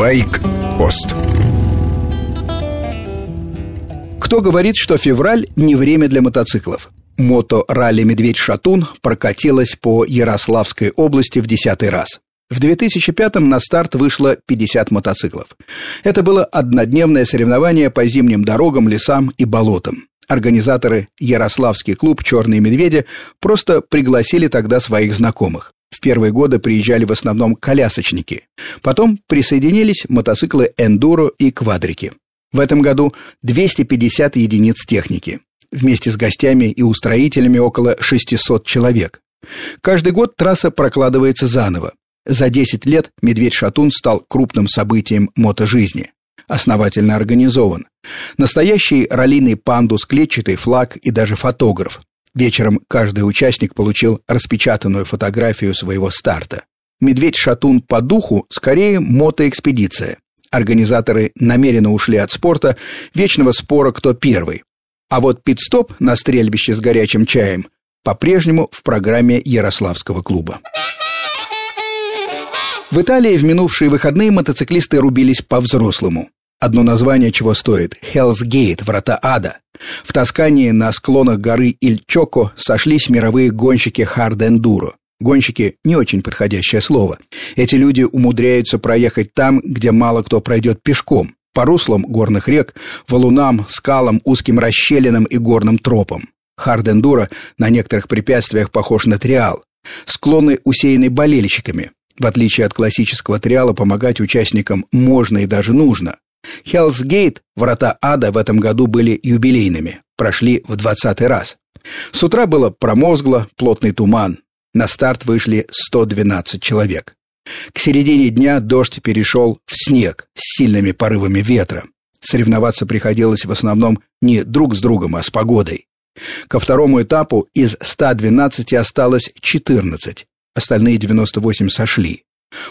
Байк-пост Кто говорит, что февраль не время для мотоциклов? Мото-ралли «Медведь-Шатун» прокатилась по Ярославской области в десятый раз. В 2005-м на старт вышло 50 мотоциклов. Это было однодневное соревнование по зимним дорогам, лесам и болотам. Организаторы Ярославский клуб «Черные медведи» просто пригласили тогда своих знакомых. В первые годы приезжали в основном колясочники. Потом присоединились мотоциклы «Эндуро» и «Квадрики». В этом году 250 единиц техники. Вместе с гостями и устроителями около 600 человек. Каждый год трасса прокладывается заново. За 10 лет «Медведь-шатун» стал крупным событием мотожизни. Основательно организован. Настоящий раллийный пандус, клетчатый флаг и даже фотограф. Вечером каждый участник получил распечатанную фотографию своего старта. «Медведь-шатун» по духу скорее мотоэкспедиция. Организаторы намеренно ушли от спорта, вечного спора кто первый. А вот пит-стоп на стрельбище с горячим чаем по-прежнему в программе Ярославского клуба. В Италии в минувшие выходные мотоциклисты рубились по-взрослому. Одно название чего стоит – Hell's Gate, врата ада. В Тоскании на склонах горы Иль-Чоко сошлись мировые гонщики хард-эндуро. Гонщики – не очень подходящее слово. Эти люди умудряются проехать там, где мало кто пройдет пешком, по руслам горных рек, валунам, скалам, узким расщелинам и горным тропам. Хард-эндуро на некоторых препятствиях похож на триал. Склоны усеяны болельщиками. В отличие от классического триала, помогать участникам можно и даже нужно. Gate, врата ада в этом году были юбилейными, прошли в двадцатый раз. С утра было промозгло, плотный туман. На старт вышли 112 человек. К середине дня дождь перешел в снег с сильными порывами ветра. Соревноваться приходилось в основном не друг с другом, а с погодой. Ко второму этапу из 112 осталось 14, остальные 98 сошли.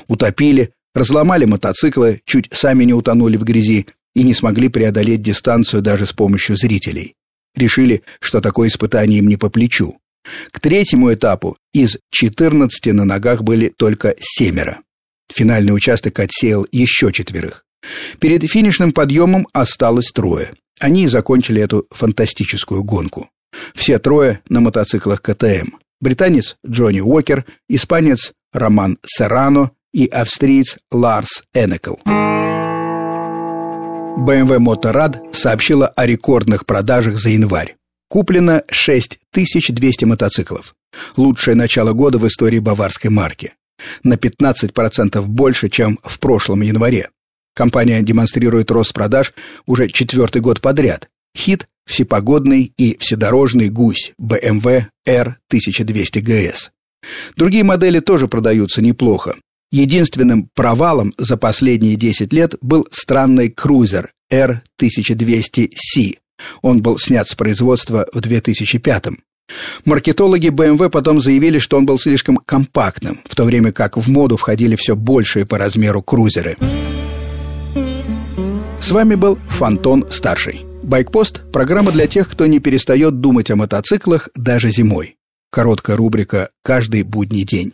Утопили, разломали мотоциклы, чуть сами не утонули в грязи и не смогли преодолеть дистанцию даже с помощью зрителей. Решили, что такое испытание им не по плечу. К третьему этапу из 14 на ногах были только семеро. Финальный участок отсеял еще четверых. Перед финишным подъемом осталось трое. Они и закончили эту фантастическую гонку. Все трое на мотоциклах КТМ британец Джонни Уокер, испанец Роман Серрано и австриец Ларс Энекл. BMW Motorrad сообщила о рекордных продажах за январь. Куплено 6200 мотоциклов. Лучшее начало года в истории баварской марки. На 15% больше, чем в прошлом январе. Компания демонстрирует рост продаж уже четвертый год подряд. Хит всепогодный и вседорожный гусь BMW R1200 GS. Другие модели тоже продаются неплохо. Единственным провалом за последние 10 лет был странный крузер R1200C. Он был снят с производства в 2005 -м. Маркетологи BMW потом заявили, что он был слишком компактным, в то время как в моду входили все большие по размеру крузеры. С вами был Фантон Старший. Байкпост – программа для тех, кто не перестает думать о мотоциклах даже зимой. Короткая рубрика «Каждый будний день».